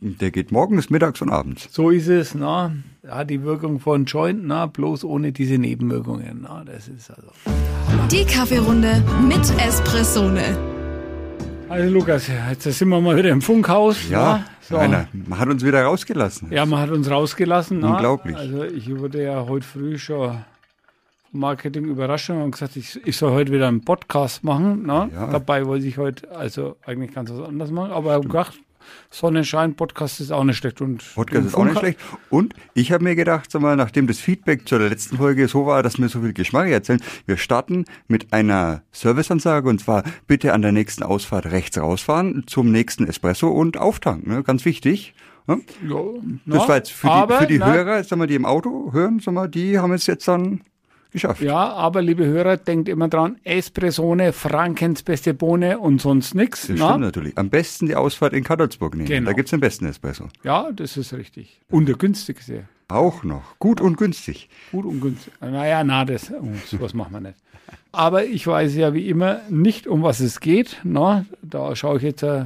Der geht morgens, mittags und abends. So ist es, na. Ja, die Wirkung von Joint, na, bloß ohne diese Nebenwirkungen. Na, das ist also. Die Kaffeerunde mit Espressone. Also Lukas, jetzt sind wir mal wieder im Funkhaus. Ja, so. einer, man hat uns wieder rausgelassen. Ja, man hat uns rausgelassen. na. Unglaublich. Also ich wurde ja heute früh schon vom Marketing überrascht und gesagt, ich, ich soll heute wieder einen Podcast machen. Na? Ja. Dabei wollte ich heute also eigentlich ganz was anderes machen, aber ich habe gedacht, Sonnenschein, Podcast ist auch nicht schlecht. Und Podcast ist auch nicht schlecht. Und ich habe mir gedacht, sag mal, nachdem das Feedback zu der letzten Folge so war, dass wir so viel Geschmack erzählen, wir starten mit einer Serviceansage und zwar bitte an der nächsten Ausfahrt rechts rausfahren zum nächsten Espresso und auftanken. Ne? Ganz wichtig. Ne? Ja, Das war jetzt für die, für die na, Hörer, sag mal, die im Auto hören, sag mal, die haben es jetzt dann geschafft. Ja, aber liebe Hörer, denkt immer dran, Espressone, Frankens beste Bohne und sonst nichts. Das na? stimmt natürlich. Am besten die Ausfahrt in Kadolsburg nehmen. Genau. Da gibt's den besten Espresso. Ja, das ist richtig. Und der günstigste. Auch noch. Gut und günstig. Gut und günstig. Naja, na, das, oh, sowas machen wir nicht. Aber ich weiß ja wie immer nicht, um was es geht. Na, da schaue ich jetzt äh,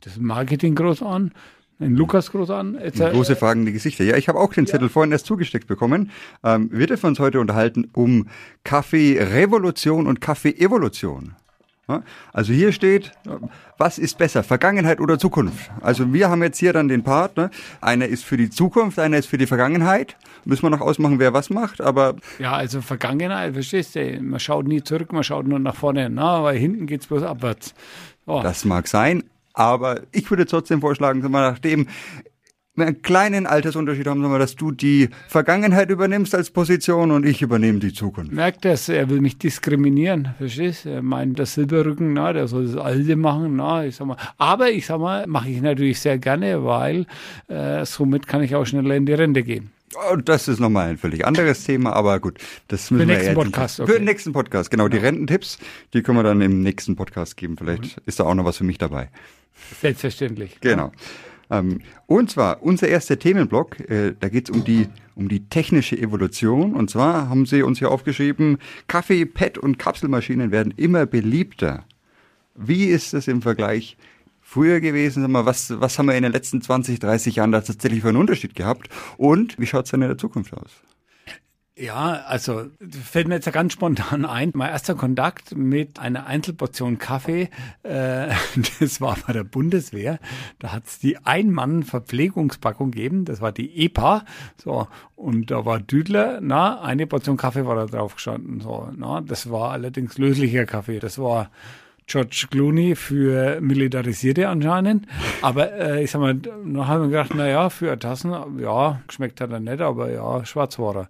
das Marketing groß an, den Lukas groß an. Äh, Große fragende Gesichter. Ja, ich habe auch den Zettel vorhin erst zugesteckt bekommen. Ähm, wir dürfen uns heute unterhalten um Kaffee-Revolution und Kaffee-Evolution. Ja, Also hier steht, was ist besser, Vergangenheit oder Zukunft? Also wir haben jetzt hier dann den Part, ne? einer ist für die Zukunft, einer ist für die Vergangenheit. Müssen wir noch ausmachen, wer was macht, aber ja, also Vergangenheit, verstehst du? Man schaut nie zurück, man schaut nur nach vorne. Na, weil hinten geht's bloß abwärts. So. das mag sein. Aber ich würde trotzdem vorschlagen, nachdem wir einen kleinen Altersunterschied haben, dass du die Vergangenheit übernimmst als Position und ich übernehme die Zukunft. merkt das, er will mich diskriminieren, verstehst? Er meint, der Silberrücken, na, der soll das Alte machen, na, ich sag mal. Aber ich sag mal, mache ich natürlich sehr gerne, weil äh, somit kann ich auch schneller in die Rente gehen. Oh, das ist nochmal ein völlig anderes Thema, aber gut, das müssen den wir nächsten nicht- Podcast, Für okay. den nächsten Podcast, genau. Die Rententipps, die können wir dann im nächsten Podcast geben. Vielleicht ist da auch noch was für mich dabei. Selbstverständlich. Genau. Ähm, und zwar unser erster Themenblock, äh, da geht es um die, um die technische Evolution. Und zwar haben Sie uns hier aufgeschrieben, Kaffee, Pet und Kapselmaschinen werden immer beliebter. Wie ist das im Vergleich früher gewesen? Sag mal, was, was haben wir in den letzten 20, 30 Jahren da tatsächlich für einen Unterschied gehabt? Und wie schaut es dann in der Zukunft aus? Ja, also fällt mir jetzt ganz spontan ein. Mein erster Kontakt mit einer Einzelportion Kaffee, äh, das war bei der Bundeswehr. Da hat's die Ein-Mann-Verpflegungspackung gegeben. Das war die EPA. So, und da war Düdler, na, eine Portion Kaffee war da drauf gestanden. So, na, das war allerdings löslicher Kaffee. Das war George Clooney für Militarisierte anscheinend. Aber äh, ich sag mal, dann haben wir gedacht, na ja, für Tassen, ja, geschmeckt hat er nicht, aber ja, schwarz war er.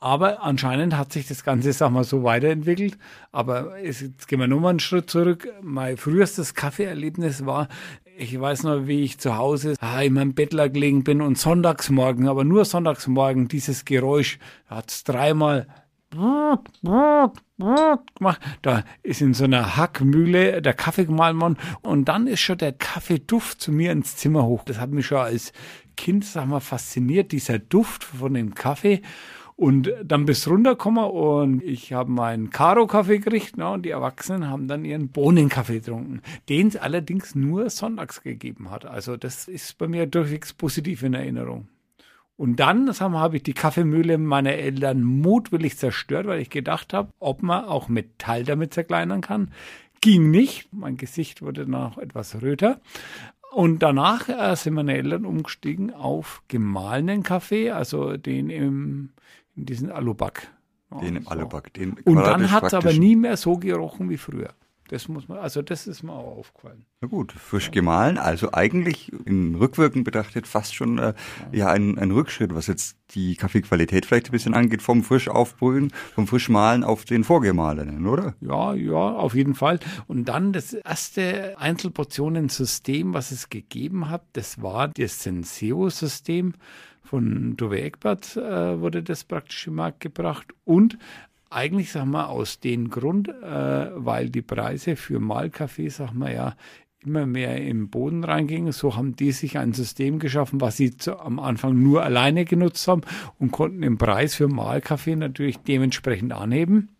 Aber anscheinend hat sich das Ganze, sag mal, so weiterentwickelt. Aber es- jetzt gehen wir nochmal einen Schritt zurück. Mein frühestes Kaffeeerlebnis war, ich weiß noch, wie ich zu Hause ah, in meinem Bettler gelegen bin und sonntagsmorgen, aber nur sonntagsmorgen, dieses Geräusch, hat's dreimal gemacht. Da ist in so einer Hackmühle der Kaffee gemahlen worden und dann ist schon der Kaffeeduft zu mir ins Zimmer hoch. Das hat mich schon als Kind, sag mal, fasziniert, dieser Duft von dem Kaffee. Und dann bist du runtergekommen und ich habe meinen Karo-Kaffee gekriegt ne, und die Erwachsenen haben dann ihren Bohnenkaffee getrunken, den es allerdings nur sonntags gegeben hat. Also das ist bei mir durchwegs positiv in Erinnerung. Und dann wir, habe ich die Kaffeemühle meiner Eltern mutwillig zerstört, weil ich gedacht habe, ob man auch Metall damit zerkleinern kann. Ging nicht. Mein Gesicht wurde dann auch etwas röter. Und danach äh, sind meine Eltern umgestiegen auf gemahlenen Kaffee, also den im, in diesen Aluback. Den im so. Aluback. Den Und dann hat es aber nie mehr so gerochen wie früher. Das muss man, also das ist mir auch aufgefallen. Na gut, frisch gemahlen, also eigentlich in rückwirkend betrachtet fast schon äh, ja ein, ein Rückschritt, was jetzt die Kaffeequalität vielleicht ein bisschen angeht, vom frisch aufbrühen, vom frisch mahlen auf den vorgemahlenen, oder? Ja, ja, auf jeden Fall. Und dann das erste Einzelportionensystem, was es gegeben hat, das war das Senseo-System von Dove Egbert, äh, wurde das praktisch im Markt gebracht. Und eigentlich, sag mal, aus dem Grund, äh, weil die Preise für Mahlkaffee, sag mal, ja, immer mehr im Boden reingingen. So haben die sich ein System geschaffen, was sie zu, am Anfang nur alleine genutzt haben und konnten den Preis für Mahlkaffee natürlich dementsprechend anheben.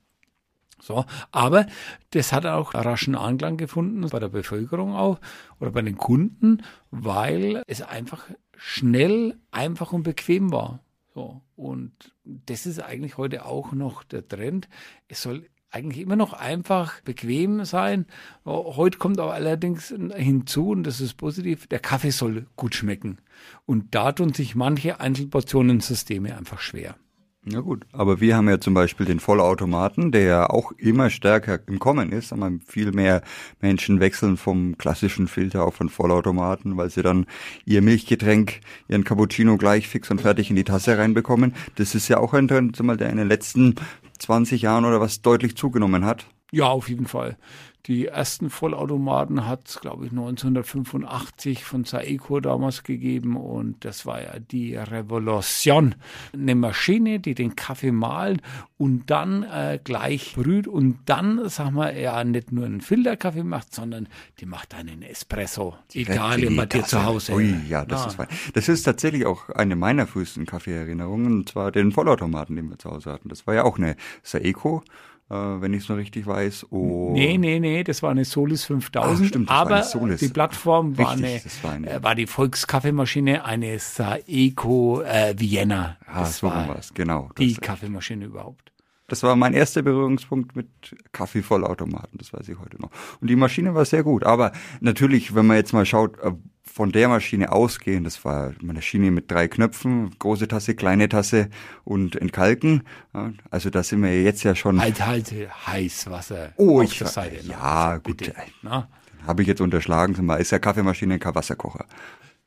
So, aber das hat auch raschen Anklang gefunden bei der Bevölkerung auch oder bei den Kunden, weil es einfach schnell, einfach und bequem war. So, und das ist eigentlich heute auch noch der Trend. Es soll eigentlich immer noch einfach bequem sein. Heute kommt aber allerdings hinzu, und das ist positiv, der Kaffee soll gut schmecken. Und da tun sich manche Einzelportionensysteme einfach schwer. Ja gut, aber wir haben ja zum Beispiel den Vollautomaten, der ja auch immer stärker im Kommen ist. Aber viel mehr Menschen wechseln vom klassischen Filter auf den Vollautomaten, weil sie dann ihr Milchgetränk, ihren Cappuccino gleich fix und fertig in die Tasse reinbekommen. Das ist ja auch ein Trend, der in den letzten 20 Jahren oder was deutlich zugenommen hat. Ja, auf jeden Fall. Die ersten Vollautomaten hat es, glaube ich, 1985 von Saeco damals gegeben und das war ja die Revolution. Eine Maschine, die den Kaffee malt und dann äh, gleich brüht und dann, sag mal, ja nicht nur einen Filterkaffee macht, sondern die macht einen Espresso. Egal, bei dir zu Hause. Ui, ja, das ja. ist fein. Das ist tatsächlich auch eine meiner frühesten Kaffeeerinnerungen und zwar den Vollautomaten, den wir zu Hause hatten. Das war ja auch eine Saeco äh, wenn ich es noch richtig weiß. Und nee, nee, nee, das war eine Solis 5000. Ach, stimmt, aber die Plattform war, richtig, eine, war, eine, äh, war die Volkskaffeemaschine, eine Saeco äh, Vienna. Ah, das so war was, genau. Die Kaffeemaschine überhaupt. Das war mein erster Berührungspunkt mit Kaffeevollautomaten, das weiß ich heute noch. Und die Maschine war sehr gut. Aber natürlich, wenn man jetzt mal schaut, äh, von der Maschine ausgehen, das war eine Maschine mit drei Knöpfen, große Tasse, kleine Tasse und Entkalken. Also da sind wir jetzt ja schon. Halt, halt, Heißwasser. Oh, ich, Seite, ja, ne? gut. Habe ich jetzt unterschlagen, ist ja Kaffeemaschine kein Wasserkocher.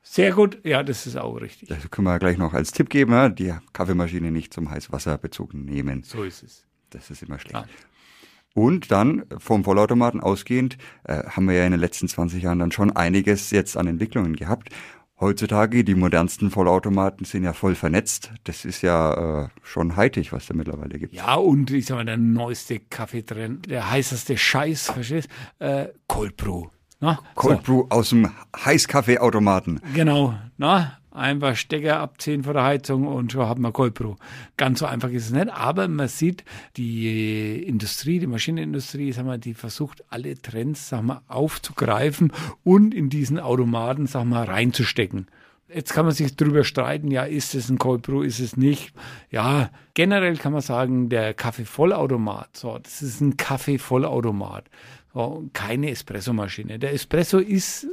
Sehr gut, ja, das ist auch richtig. Das können wir gleich noch als Tipp geben, die Kaffeemaschine nicht zum Heißwasserbezug nehmen. So ist es. Das ist immer schlecht. Ja. Und dann vom Vollautomaten ausgehend äh, haben wir ja in den letzten 20 Jahren dann schon einiges jetzt an Entwicklungen gehabt. Heutzutage, die modernsten Vollautomaten sind ja voll vernetzt. Das ist ja äh, schon heitig, was da mittlerweile gibt. Ja, und ich sag mal, der neueste Kaffeetrend, der heißeste Scheiß, verstehst äh, Cold Brew. Na, Cold so. Brew aus dem Heißkaffeeautomaten. Genau, na, einfach Stecker abziehen von der Heizung und schon haben wir Cold Brew. Ganz so einfach ist es nicht, aber man sieht, die Industrie, die Maschinenindustrie, sag mal, die versucht alle Trends, sag mal, aufzugreifen und in diesen Automaten, sag mal, reinzustecken. Jetzt kann man sich darüber streiten, ja, ist es ein Cold Brew, ist es nicht? Ja, generell kann man sagen, der Kaffee-Vollautomat, so, das ist ein Kaffee-Vollautomat. So, keine Espressomaschine. Der Espresso ist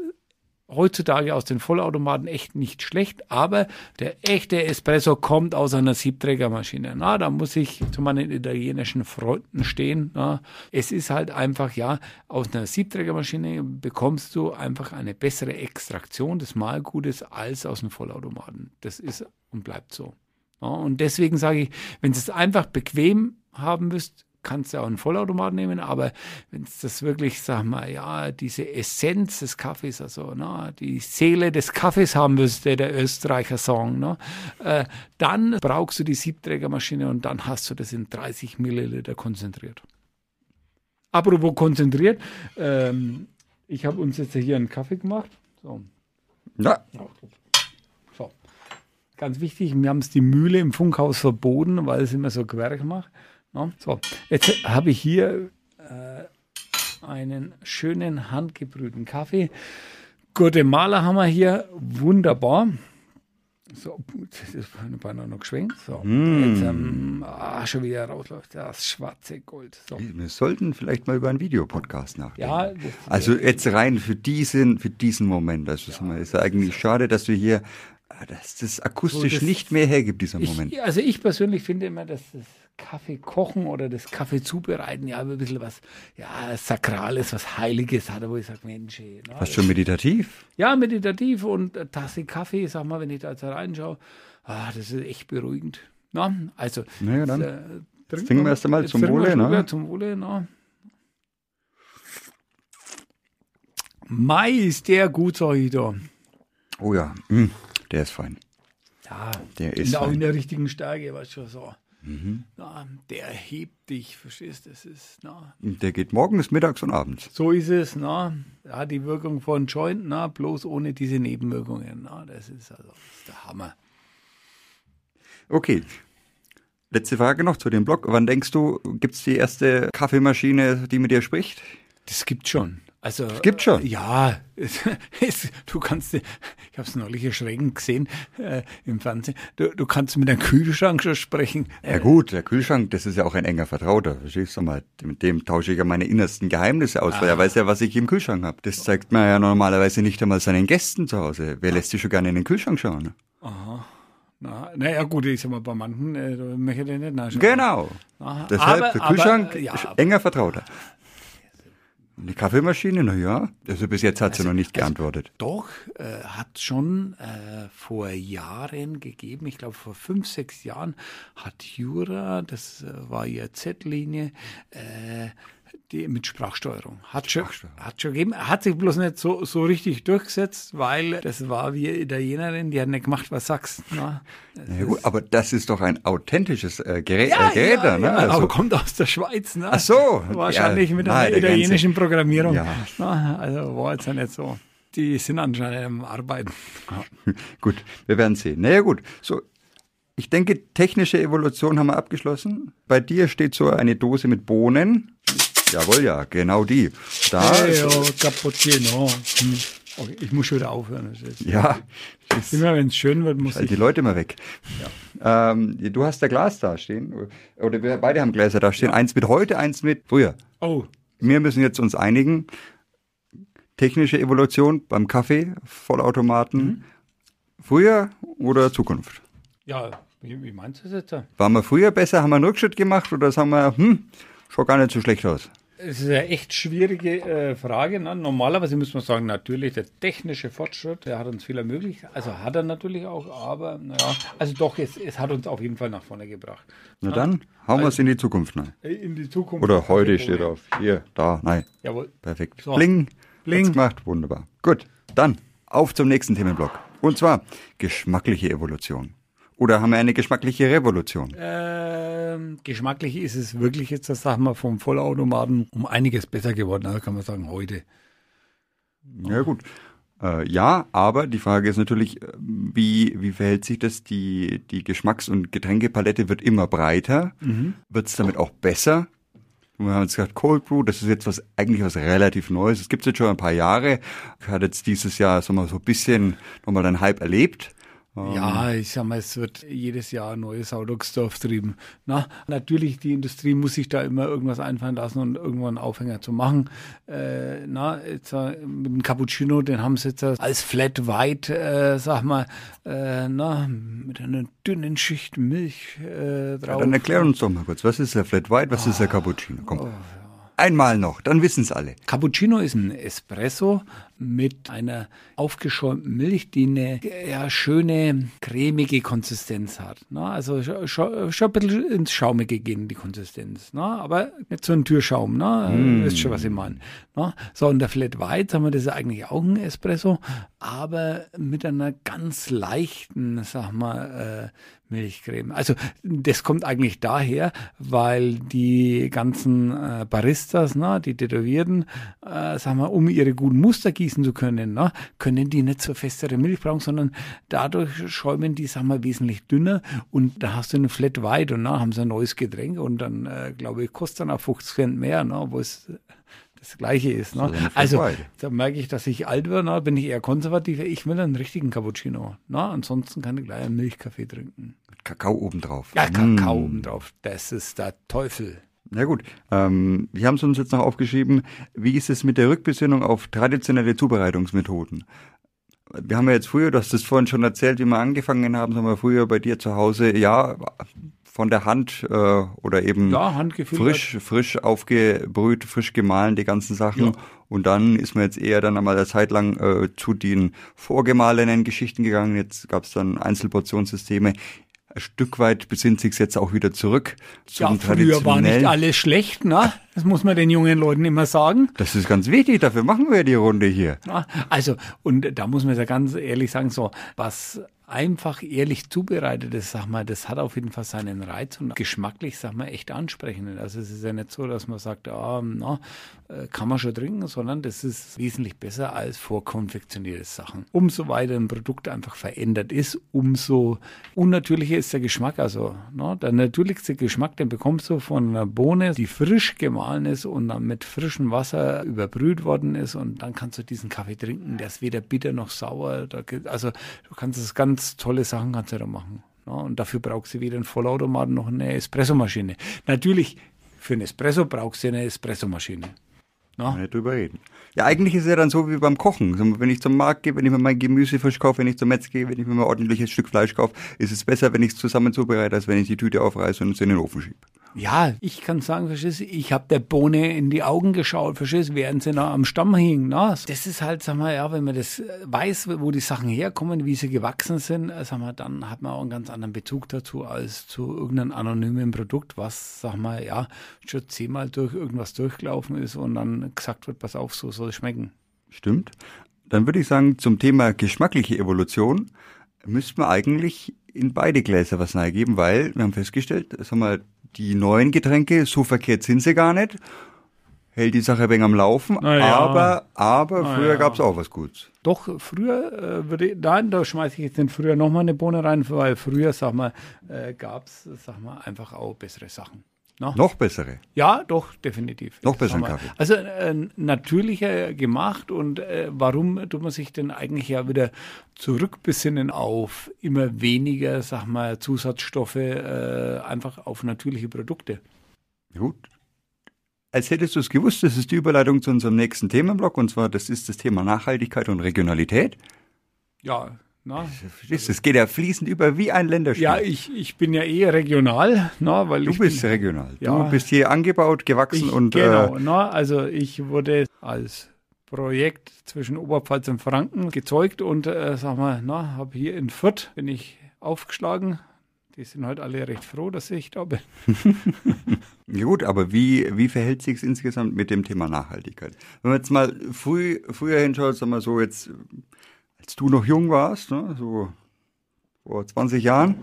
heutzutage aus den Vollautomaten echt nicht schlecht, aber der echte Espresso kommt aus einer Siebträgermaschine. Na, da muss ich zu meinen italienischen Freunden stehen. Na. Es ist halt einfach, ja, aus einer Siebträgermaschine bekommst du einfach eine bessere Extraktion des Mahlgutes als aus einem Vollautomaten. Das ist und bleibt so. Ja, und deswegen sage ich, wenn du es einfach bequem haben müsst, kannst du auch einen Vollautomat nehmen, aber wenn es das wirklich, sag mal, ja, diese Essenz des Kaffees, also na, die Seele des Kaffees haben müsste, der Österreicher Song, ne, äh, dann brauchst du die Siebträgermaschine und dann hast du das in 30 Milliliter konzentriert. Apropos konzentriert, ähm, ich habe uns jetzt hier einen Kaffee gemacht. So. Ja. So. Ganz wichtig, wir haben es die Mühle im Funkhaus verboten, weil es immer so Gewerk macht. Ja, so, jetzt habe ich hier äh, einen schönen handgebrühten Kaffee. Guatemala haben wir hier, wunderbar. So, das ist beinahe noch geschwenkt. So, mm. jetzt ähm, ah, schon wieder rausläuft das schwarze Gold. So. Wir sollten vielleicht mal über einen Videopodcast nachdenken. Ja, also jetzt rein für diesen, für diesen Moment. Also ja, ist ja eigentlich schade, dass wir hier, ah, dass das akustisch so, das, nicht mehr hergibt, dieser Moment. Ich, also ich persönlich finde immer, dass das Kaffee kochen oder das Kaffee zubereiten ja ein bisschen was ja, Sakrales, was Heiliges hat, wo ich sage, Mensch. Ey, na, was schon meditativ? Ja, meditativ und eine Tasse Kaffee, sag mal, wenn ich da jetzt reinschaue, ah, das ist echt beruhigend. Na, also, naja, dann das, äh, trinken wir erst einmal zum Wohle. Ne? Zum Wohle, na. Mai ist der gut, sag ich da. Oh ja, mm, der ist fein. Ja, der ist auch in der richtigen Stärke, weißt du, so. Mhm. Na, der hebt dich, verstehst du? Das ist, na. Der geht morgens, mittags und abends. So ist es, na. Ja, die Wirkung von Joint, na, bloß ohne diese Nebenwirkungen. Na, das ist also das ist der Hammer. Okay. Letzte Frage noch zu dem Blog. Wann denkst du, gibt's die erste Kaffeemaschine, die mit dir spricht? Das gibt schon. Also Das gibt schon. Ja, es, es, du kannst, ich habe es neulich erschreckend gesehen äh, im Fernsehen. Du, du kannst mit einem Kühlschrank schon sprechen. Ja gut, der Kühlschrank, das ist ja auch ein enger Vertrauter. Verstehst du mal? Mit dem tausche ich ja meine innersten Geheimnisse aus, weil er weiß ja, was ich im Kühlschrank habe. Das zeigt man ja normalerweise nicht einmal seinen Gästen zu Hause. Wer lässt sich schon gerne in den Kühlschrank schauen? Ne? Na, naja, gut, ich sag mal, bei manchen äh, möchte ich nicht nachschauen. Genau. Aha. Deshalb Aber- der Kühlschrank aber, ja, enger Vertrauter. Die Kaffeemaschine, na ja, also bis jetzt hat sie noch nicht geantwortet. Doch, äh, hat schon äh, vor Jahren gegeben, ich glaube vor fünf, sechs Jahren, hat Jura, das äh, war ihr Z-Linie, äh, die mit Sprachsteuerung. Hat schon, hat schon gegeben, hat sich bloß nicht so, so richtig durchgesetzt, weil das war wie Italienerin, die hat nicht gemacht, was sagst. Na? Ja gut, aber das ist doch ein authentisches äh, Gerät, äh, Gerät ne? ja, Also, aber kommt aus der Schweiz. Ne? Ach so, Wahrscheinlich ja, mit nein, einer der ganze- italienischen Programmierung. Ja. Na, also war jetzt ja nicht so. Die sind anscheinend am Arbeiten. gut, wir werden sehen. Naja gut, so, ich denke, technische Evolution haben wir abgeschlossen. Bei dir steht so eine Dose mit Bohnen. Jawohl, ja, genau die. Da, Hey, oh, Cappuccino. Hm. Okay, ich muss schon wieder aufhören. Ja, immer wenn es schön wird, muss Halt ich. die Leute mal weg. Ähm, du hast da Glas da stehen. Oder wir beide haben Gläser da stehen. Eins mit heute, eins mit früher. Oh, Wir müssen jetzt uns einigen. Technische Evolution beim Kaffee, Vollautomaten. Mhm. Früher oder Zukunft? ja, wie, wie meinst du das jetzt? Waren wir früher besser? Haben wir einen Rückschritt gemacht? Oder sagen wir, hm, schaut gar nicht so schlecht aus? Es ist eine echt schwierige äh, Frage. Ne? Normalerweise muss man sagen, natürlich der technische Fortschritt, der hat uns viel ermöglicht. Also hat er natürlich auch, aber naja, also doch, es, es hat uns auf jeden Fall nach vorne gebracht. Na dann, hauen wir es in die Zukunft rein. Äh, In die Zukunft. Oder heute steht auf. Hier, da, nein. Jawohl. Perfekt. So. Bling. Bling. Hat's gemacht. Wunderbar. Gut. Dann auf zum nächsten Themenblock. Und zwar geschmackliche Evolution. Oder haben wir eine geschmackliche Revolution? Ähm, geschmacklich ist es wirklich jetzt, das sagen wir, vom Vollautomaten um einiges besser geworden, also kann man sagen, heute. Ja, gut. Äh, ja, aber die Frage ist natürlich, äh, wie, wie verhält sich das? Die, die Geschmacks- und Getränkepalette wird immer breiter. Wird es damit auch besser? Wir haben jetzt gesagt, Cold Brew, das ist jetzt was eigentlich was relativ Neues. Es gibt jetzt schon ein paar Jahre. Hat jetzt dieses Jahr sagen wir, so ein bisschen nochmal einen Hype erlebt. Ja, ich sag mal, es wird jedes Jahr ein neues Sau durchs Dorf trieben. Na, natürlich, die Industrie muss sich da immer irgendwas einfallen lassen und irgendwann einen Aufhänger zu machen. Äh, na, jetzt, äh, mit dem Cappuccino, den haben sie jetzt als Flat White, äh, sag mal, äh, na, mit einer dünnen Schicht Milch äh, drauf. Dann erklär uns doch mal kurz, was ist der Flat White, was ist der Cappuccino? Komm. Einmal noch, dann wissen es alle. Cappuccino ist ein Espresso mit einer aufgeschäumten Milch, die eine ja, schöne, cremige Konsistenz hat. Ne? Also schon, schon ein bisschen ins Schaumige gehen, die Konsistenz. Ne? Aber nicht so ein Türschaum. Ne? Mm. Wisst schon, was ich meine. Ne? So, und der Flat White, sagen wir, das ist eigentlich auch ein Espresso, aber mit einer ganz leichten, sag mal, äh, Milchcreme. Also das kommt eigentlich daher, weil die ganzen äh, Baristas, ne, die Tätowierten, äh, sagen wir, um ihre guten Muster gießen zu können, ne, können die nicht so festere Milch brauchen, sondern dadurch schäumen die, sagen wir, wesentlich dünner und da hast du eine Flat White und na, haben sie ein neues Getränk und dann, äh, glaube ich, kostet dann auch 50 Cent mehr, ne, wo es das Gleiche ist. Ne? Also White. da merke ich, dass ich alt werde, ne? bin ich eher konservativ. Ich will einen richtigen Cappuccino. Ne? Ansonsten kann ich gleich einen Milchkaffee trinken. Mit Kakao obendrauf. Ja, Kakao obendrauf. Das ist der Teufel. Na gut, ähm, wir haben es uns jetzt noch aufgeschrieben. Wie ist es mit der Rückbesinnung auf traditionelle Zubereitungsmethoden? Wir haben ja jetzt früher, du hast es vorhin schon erzählt, wie wir angefangen haben, haben wir früher bei dir zu Hause, ja, von der Hand äh, oder eben Ja, frisch, frisch aufgebrüht, frisch gemahlen, die ganzen Sachen. Und dann ist man jetzt eher dann einmal eine Zeit lang äh, zu den vorgemahlenen Geschichten gegangen. Jetzt gab es dann Einzelportionssysteme. Ein Stück weit besinnt sich jetzt auch wieder zurück zum Ja, früher war nicht alles schlecht, ne? Das muss man den jungen Leuten immer sagen. Das ist ganz wichtig, dafür machen wir die Runde hier. Also, und da muss man ja ganz ehrlich sagen, so, was einfach ehrlich zubereitet ist, sag mal, das hat auf jeden Fall seinen Reiz und geschmacklich, sag mal, echt ansprechend. Also es ist ja nicht so, dass man sagt, ah, na, äh, kann man schon trinken, sondern das ist wesentlich besser als vorkonfektionierte Sachen. Umso weiter ein Produkt einfach verändert ist, umso unnatürlicher ist der Geschmack. Also na, der natürlichste Geschmack, den bekommst du von einer Bohne, die frisch gemahlen ist und dann mit frischem Wasser überbrüht worden ist und dann kannst du diesen Kaffee trinken, der ist weder bitter noch sauer. also du kannst es ganz tolle Sachen kannst du da machen. Ja, und dafür brauchst du weder einen Vollautomaten noch eine Espressomaschine. Natürlich, für einen Espresso brauchst du eine Espressomaschine. No? Nicht drüber reden. Ja, eigentlich ist es ja dann so wie beim Kochen. Wenn ich zum Markt gehe, wenn ich mir mein Gemüse frisch kaufe, wenn ich zum Metz gehe, wenn ich mir mal ein ordentliches Stück Fleisch kaufe, ist es besser, wenn ich es zusammen zubereite, als wenn ich die Tüte aufreiße und es in den Ofen schiebe. Ja, ich kann sagen, verstehst ich habe der Bohne in die Augen geschaut, verstehst während sie noch am Stamm hing. Na, das ist halt, sag mal, ja, wenn man das weiß, wo die Sachen herkommen, wie sie gewachsen sind, äh, sag mal, dann hat man auch einen ganz anderen Bezug dazu als zu irgendeinem anonymen Produkt, was, sag mal, ja, schon zehnmal durch irgendwas durchgelaufen ist und dann gesagt wird, pass auf, so soll es schmecken. Stimmt. Dann würde ich sagen, zum Thema geschmackliche Evolution müsste man eigentlich in beide Gläser was geben, weil wir haben festgestellt, sag mal, die neuen Getränke, so verkehrt sind sie gar nicht. Hält die Sache ein wenig am Laufen, ja. aber, aber Na früher gab es auch was Gutes. Doch, früher äh, würde ich, nein, da schmeiße ich jetzt den früher nochmal eine Bohne rein, weil früher, sag mal, äh, gab es, sag mal, einfach auch bessere Sachen. No? Noch bessere? Ja, doch, definitiv. Noch besseren Kaffee. Also äh, natürlicher gemacht und äh, warum tut man sich denn eigentlich ja wieder zurückbesinnen auf immer weniger, sag mal, Zusatzstoffe, äh, einfach auf natürliche Produkte? Gut. Als hättest du es gewusst, das ist die Überleitung zu unserem nächsten Themenblock und zwar, das ist das Thema Nachhaltigkeit und Regionalität. Ja, na, es geht ja fließend über wie ein Länderspiel. Ja, ich, ich bin ja eh regional. Na, weil du bist bin, regional. Ja, du bist hier angebaut, gewachsen ich, und. Genau, äh, na, also ich wurde als Projekt zwischen Oberpfalz und Franken gezeugt und äh, sag mal, na, habe hier in Fürth bin ich aufgeschlagen. Die sind halt alle recht froh, dass ich da bin. ja gut, aber wie, wie verhält sich es insgesamt mit dem Thema Nachhaltigkeit? Wenn man jetzt mal früh, früher hinschaut, sagen wir so jetzt als du noch jung warst, ne, so vor 20 Jahren.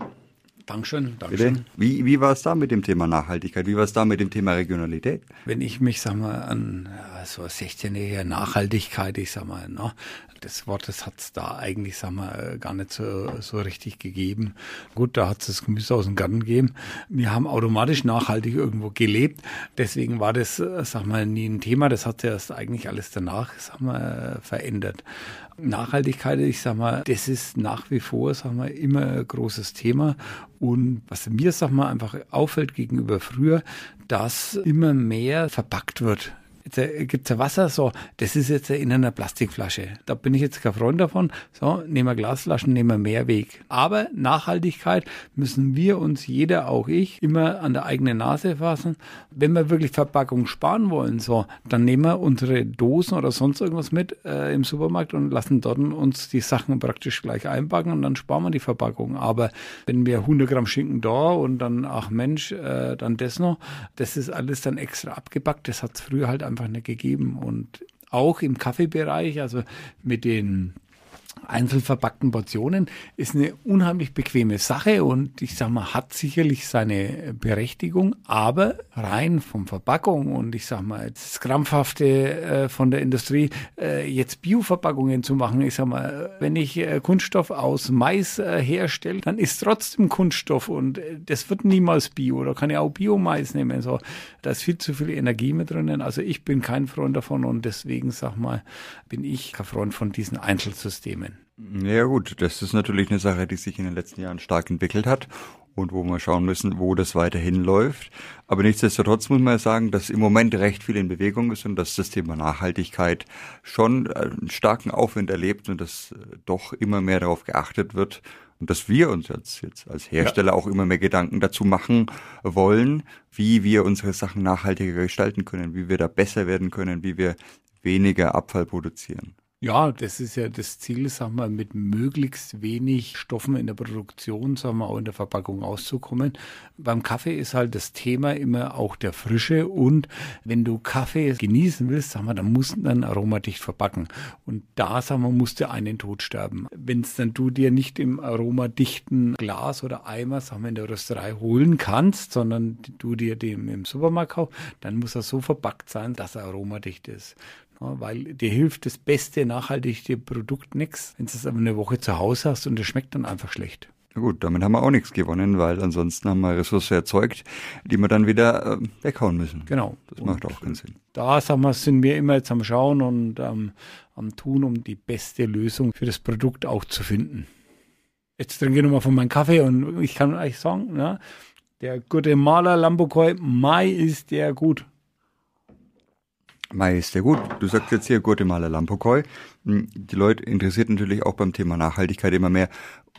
Dankeschön, Dankeschön. Wie, wie war es da mit dem Thema Nachhaltigkeit? Wie war es da mit dem Thema Regionalität? Wenn ich mich, sag mal, an so 16-jährige Nachhaltigkeit, ich sag mal, ne, das Wort, das hat es da eigentlich, sag mal, gar nicht so, so richtig gegeben. Gut, da hat es das Gemüse aus dem Garten gegeben. Wir haben automatisch nachhaltig irgendwo gelebt. Deswegen war das, sag mal, nie ein Thema. Das hat sich erst eigentlich alles danach, sag mal, verändert. Nachhaltigkeit, ich sag mal, das ist nach wie vor, sag mal, immer ein großes Thema. Und was mir, sag mal, einfach auffällt gegenüber früher, dass immer mehr verpackt wird jetzt äh, gibt's ja Wasser, so, das ist jetzt in einer Plastikflasche. Da bin ich jetzt kein Freund davon. So, nehmen wir Glasflaschen, nehmen wir mehr Weg. Aber Nachhaltigkeit müssen wir uns, jeder, auch ich, immer an der eigenen Nase fassen. Wenn wir wirklich Verpackung sparen wollen, so, dann nehmen wir unsere Dosen oder sonst irgendwas mit äh, im Supermarkt und lassen dort uns die Sachen praktisch gleich einpacken und dann sparen wir die Verpackung. Aber wenn wir 100 Gramm Schinken da und dann, ach Mensch, äh, dann das noch, das ist alles dann extra abgepackt. Das hat es früher halt einfach einfach nicht gegeben. Und auch im Kaffeebereich, also mit den einzelverpackten Portionen ist eine unheimlich bequeme Sache und ich sag mal, hat sicherlich seine Berechtigung, aber rein vom Verpackung und ich sag mal, das Krampfhafte äh, von der Industrie, äh, jetzt Bioverpackungen zu machen, ich sag mal, wenn ich äh, Kunststoff aus Mais äh, herstelle, dann ist trotzdem Kunststoff und das wird niemals Bio, da kann ich auch Biomais nehmen, so, da ist viel zu viel Energie mit drinnen, also ich bin kein Freund davon und deswegen, sag mal, bin ich kein Freund von diesen Einzelsystemen. Ja gut, das ist natürlich eine Sache, die sich in den letzten Jahren stark entwickelt hat und wo wir schauen müssen, wo das weiterhin läuft. Aber nichtsdestotrotz muss man sagen, dass im Moment recht viel in Bewegung ist und dass das Thema Nachhaltigkeit schon einen starken Aufwind erlebt und dass äh, doch immer mehr darauf geachtet wird und dass wir uns jetzt, jetzt als Hersteller ja. auch immer mehr Gedanken dazu machen wollen, wie wir unsere Sachen nachhaltiger gestalten können, wie wir da besser werden können, wie wir weniger Abfall produzieren. Ja, das ist ja das Ziel, sagen wir, mit möglichst wenig Stoffen in der Produktion, sagen wir, auch in der Verpackung auszukommen. Beim Kaffee ist halt das Thema immer auch der Frische und wenn du Kaffee genießen willst, sagen wir, dann musst du dann aromadicht verpacken. Und da, sagen wir, musst du einen Tod sterben. Wenn es dann du dir nicht im aromadichten Glas oder Eimer, sagen wir, in der Rösterei holen kannst, sondern du dir den im Supermarkt kaufst, dann muss er so verpackt sein, dass er aromadicht ist. Weil dir hilft das beste, nachhaltige Produkt nichts, wenn du es aber eine Woche zu Hause hast und es schmeckt dann einfach schlecht. Na gut, damit haben wir auch nichts gewonnen, weil ansonsten haben wir Ressourcen erzeugt, die wir dann wieder äh, weghauen müssen. Genau. Das macht auch keinen Sinn. Da sagen wir, sind wir immer jetzt am Schauen und ähm, am Tun, um die beste Lösung für das Produkt auch zu finden. Jetzt trinke ich nochmal von meinem Kaffee und ich kann euch sagen, ja, der gute Maler Lambokoi, Mai ist der gut. Mai ist sehr gut. Du sagst jetzt hier Guatemala Lampokoi. Hm, Die Leute interessiert natürlich auch beim Thema Nachhaltigkeit immer mehr.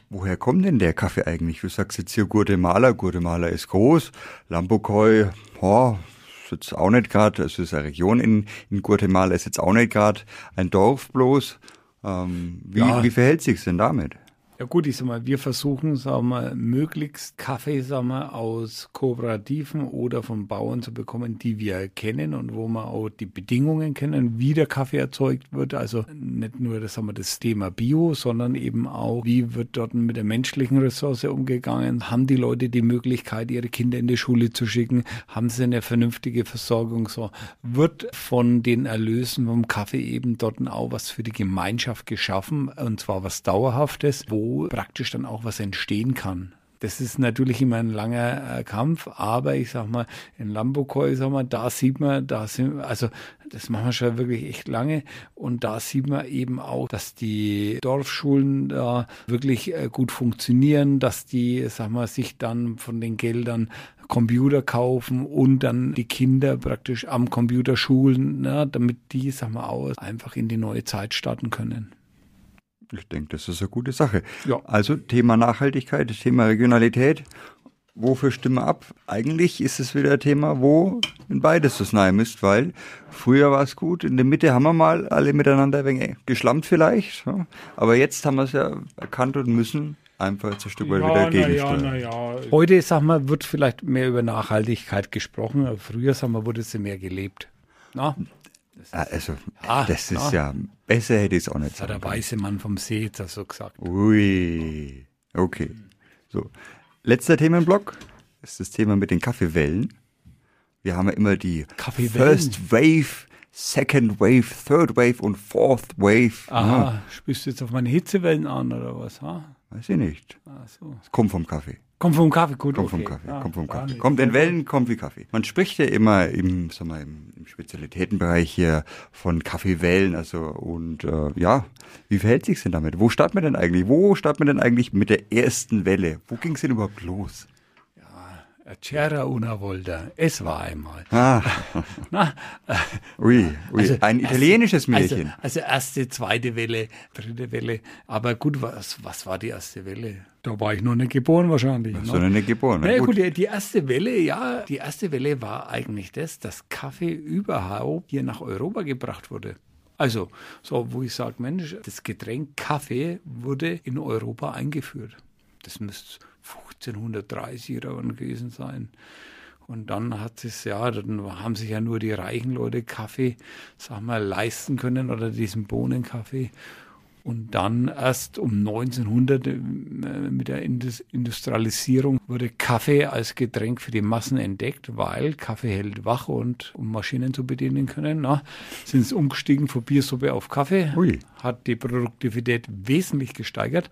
Woher kommt denn der Kaffee eigentlich? Du sagst jetzt hier Guatemala. Guatemala ist groß. Lampokoi, boah, ist jetzt auch nicht gerade. Es ist eine Region in, in Guatemala, ist jetzt auch nicht gerade ein Dorf bloß. Ähm, wie, Ja. wie verhält sich's denn damit? Ja gut, ich sag mal, wir versuchen, sagen wir, möglichst Kaffee, sagen wir, aus Kooperativen oder von Bauern zu bekommen, die wir kennen und wo wir auch die Bedingungen kennen, wie der Kaffee erzeugt wird. Also nicht nur das, sagen wir, das Thema Bio, sondern eben auch, wie wird dort mit der menschlichen Ressource umgegangen? Haben die Leute die Möglichkeit, ihre Kinder in die Schule zu schicken? Haben sie eine vernünftige Versorgung? So wird von den Erlösen vom Kaffee eben dort auch was für die Gemeinschaft geschaffen und zwar was Dauerhaftes, wo praktisch dann auch was entstehen kann. Das ist natürlich immer ein langer äh, Kampf, aber ich sag mal, in Lambokoi, sag mal, da sieht man, da sind, also das machen wir schon wirklich echt lange und da sieht man eben auch, dass die Dorfschulen da wirklich äh, gut funktionieren, dass die, sag mal, sich dann von den Geldern Computer kaufen und dann die Kinder praktisch am Computer schulen, ne, damit die, sag mal, auch einfach in die neue Zeit starten können. Ich denke, das ist eine gute Sache. Ja. Also Thema Nachhaltigkeit, Thema Regionalität. Wofür stimmen wir ab? Eigentlich ist es wieder ein Thema, wo in beides das Nein ist, weil früher war es gut, in der Mitte haben wir mal alle miteinander ein wenig geschlampt vielleicht, ja. aber jetzt haben wir es ja erkannt und müssen einfach jetzt ein Stück weit wieder gegensteuern. ja. Heute, sag mal, wird vielleicht mehr über Nachhaltigkeit gesprochen. aber Früher, sag mal, wurde sie mehr gelebt. Na, Ah, Also, Ja, das ist ja. ja, besser hätte ich es auch nicht das hat der weiße Mann vom See auch so gesagt. Ui, okay. So, letzter Themenblock ist das Thema mit den Kaffeewellen. Wir haben ja immer die? First Wave, Second Wave, Third Wave und Fourth Wave. Aha, Ja, spielst du jetzt auf meine Hitzewellen an oder was? Ha? weiß ich nicht. Ach so. Es kommt vom Kaffee. Kommt vom Kaffee, gut. Kommt vom okay. Kaffee, Ja, kommt vom Kaffee. Kommt in Wellen, kommt wie Kaffee. Man spricht ja immer im, sag mal, im, Spezialitätenbereich hier von Kaffeewellen, also und äh, ja, wie verhält sich's denn damit? Wo startet man denn eigentlich? Wo startet man denn eigentlich mit der ersten Welle? Wo ging's denn überhaupt los? C'era una volta. Es war einmal. Ah, Na, äh, ui, ui, Also, ein italienisches Märchen. Also, also erste, zweite Welle, dritte Welle. Aber gut, was, was war die erste Welle? Da war ich noch nicht geboren wahrscheinlich. ne? Sondern nicht geboren. Na gut. gut, die, die erste Welle, ja, die erste Welle war eigentlich das, dass Kaffee überhaupt hier nach Europa gebracht wurde. Also, so, wo ich sage, Mensch, das Getränk Kaffee wurde in Europa eingeführt. Das müsste 1530 oder wann gewesen sein. Und dann hat es ja, dann haben sich ja nur die reichen Leute Kaffee, sag mal, leisten können oder diesen Bohnenkaffee. Und dann erst um 1900 äh, mit der Indus- Industrialisierung wurde Kaffee als Getränk für die Massen entdeckt, weil Kaffee hält wach und um Maschinen zu bedienen können, na, sind es umgestiegen von Biersuppe auf Kaffee, Ui. hat die Produktivität wesentlich gesteigert.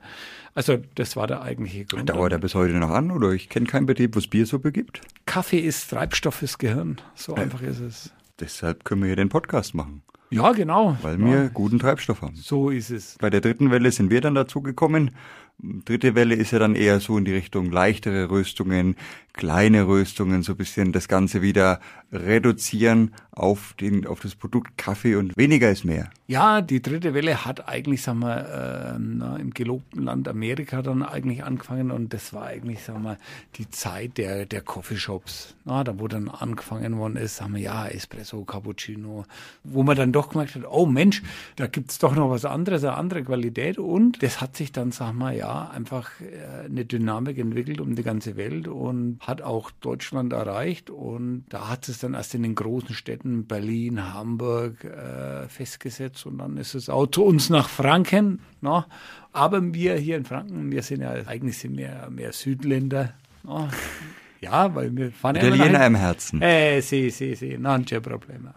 Also das war der eigentliche Grund. Dauert er bis heute noch an? Oder ich kenne keinen Betrieb, wo es Biersuppe gibt. Kaffee ist Treibstoff fürs Gehirn. So einfach ist es. Deshalb können wir hier den Podcast machen, Ja, genau. weil ja, wir guten Treibstoff haben. so ist es. Bei der dritten Welle sind wir dann dazu gekommen. Dritte Welle ist ja dann eher so in die Richtung leichtere Röstungen, kleine Röstungen, so ein bisschen das Ganze wieder reduzieren auf den, auf das Produkt Kaffee und weniger ist mehr. Ja, die dritte Welle hat eigentlich, sagen wir, äh, na, im gelobten Land Amerika dann eigentlich angefangen und das war eigentlich, sagen wir, die Zeit der, der Coffeeshops. Na, da wo dann angefangen worden ist, sagen wir, ja, Espresso, Cappuccino, wo man dann doch gemerkt hat, oh Mensch, da gibt's doch noch was anderes, eine andere Qualität und das hat sich dann, sagen wir, ja, einfach äh, eine Dynamik entwickelt um die ganze Welt und hat auch Deutschland erreicht und da hat es dann erst in den großen Städten Berlin, Hamburg äh, festgesetzt und dann ist es auch zu uns nach Franken. No? Ne? Aber wir hier in Franken, wir sind ja eigentlich sind wir mehr Südländer. No? Ja, weil wir fahren Italiener immer im Herzen. Äh, sie, sie, sie, non c'è problema.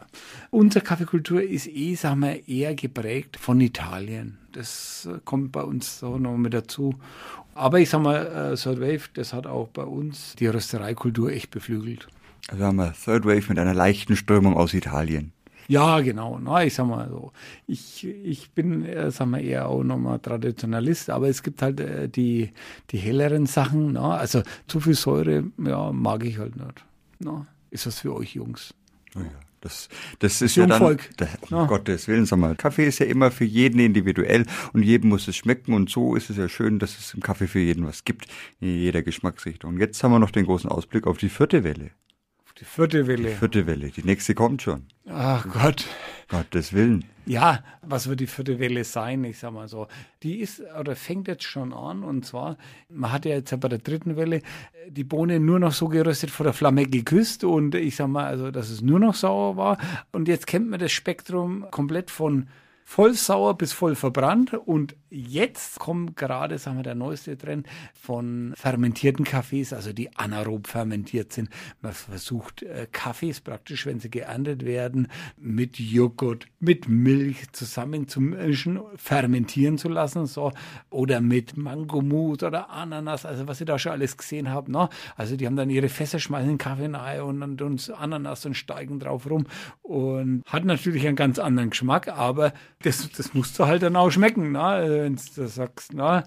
Unsere Kaffeekultur ist eh, sagen wir, eher geprägt von Italien. Das kommt bei uns so noch mit dazu. Aber ich sag mal, äh, Third Wave, das hat auch bei uns die Röstereikultur echt beflügelt. Also haben wir Third Wave mit einer leichten Strömung aus Italien. Ja, genau. Na, ich sag mal so. Ich, ich bin, äh, sag mal, eher auch nochmal Traditionalist, aber es gibt halt äh, die, die helleren Sachen. Na? Also zu viel Säure, ja, mag ich halt nicht. Na? Ist das für euch Jungs? Oh ja. Das, das ist ja dann, das, um ja. Gottes Willen, sag mal, Kaffee ist ja immer für jeden individuell und jedem muss es schmecken und so ist es ja schön, dass es im Kaffee für jeden was gibt, in jeder Geschmacksrichtung. Und jetzt haben wir noch den großen Ausblick auf die vierte Welle. Die vierte Welle. Die vierte Welle, die nächste kommt schon. Ach Gott. Gottes Willen. Ja, was wird die vierte Welle sein? Ich sag mal so. Die ist oder fängt jetzt schon an und zwar, man hat ja jetzt bei der dritten Welle die Bohne nur noch so geröstet vor der Flamme geküsst und ich sag mal, also, dass es nur noch sauer war. Und jetzt kennt man das Spektrum komplett von voll sauer bis voll verbrannt und jetzt kommt gerade, sagen wir, der neueste Trend von fermentierten Kaffees, also die anaerob fermentiert sind. Man versucht äh, Kaffees praktisch, wenn sie geerntet werden, mit Joghurt, mit Milch zusammen zu mischen, fermentieren zu lassen, so oder mit Mangomut oder Ananas, also was ich da schon alles gesehen habe. Ne? Also die haben dann ihre Fässer, schmeißen den Kaffee rein und dann tun Ananas und steigen drauf rum und hat natürlich einen ganz anderen Geschmack, aber das, das musst du halt dann auch schmecken. Ne? wenn du sagst, na,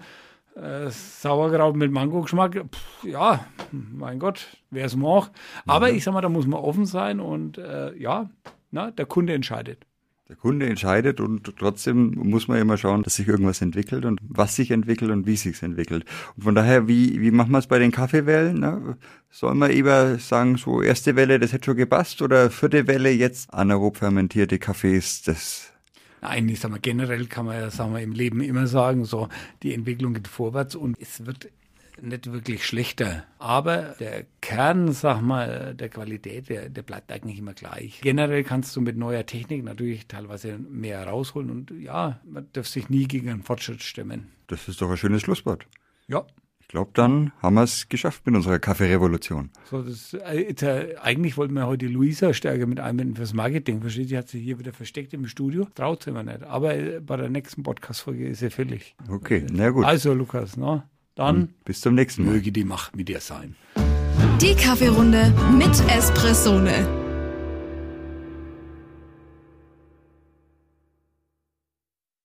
äh, Sauerkraut mit Mango-Geschmack, ja, mein Gott, wer es mag. Aber mhm. ich sag mal, da muss man offen sein und äh, ja, na, der Kunde entscheidet. Der Kunde entscheidet und trotzdem muss man immer schauen, dass sich irgendwas entwickelt und was sich entwickelt und wie sich entwickelt. Und von daher, wie, wie machen wir es bei den Kaffeewellen? Ne? Soll man eher sagen, so erste Welle, das hätte schon gepasst oder vierte Welle jetzt anaerob fermentierte Kaffees, das Nein, ich sag mal, generell kann man ja sagen wir, im Leben immer sagen, so die Entwicklung geht vorwärts und es wird nicht wirklich schlechter. Aber der Kern, sag mal, der Qualität, der, der bleibt eigentlich immer gleich. Generell kannst du mit neuer Technik natürlich teilweise mehr rausholen und ja, man darf sich nie gegen einen Fortschritt stemmen. Das ist doch ein schönes Schlusswort. Ja glaube, dann haben wir es geschafft mit unserer Kaffeerevolution. So, das, äh, eigentlich wollten wir heute Luisa stärker mit einbinden fürs Marketing. Versteht, sie hat sich hier wieder versteckt im Studio. Traut sie immer nicht. Aber äh, bei der nächsten Podcast-Folge ist sie fällig. Okay, na gut. Also, Lukas, na, dann Und bis zum nächsten Mal. Möge die Macht mit dir sein. Die Kaffeerunde mit Espressone.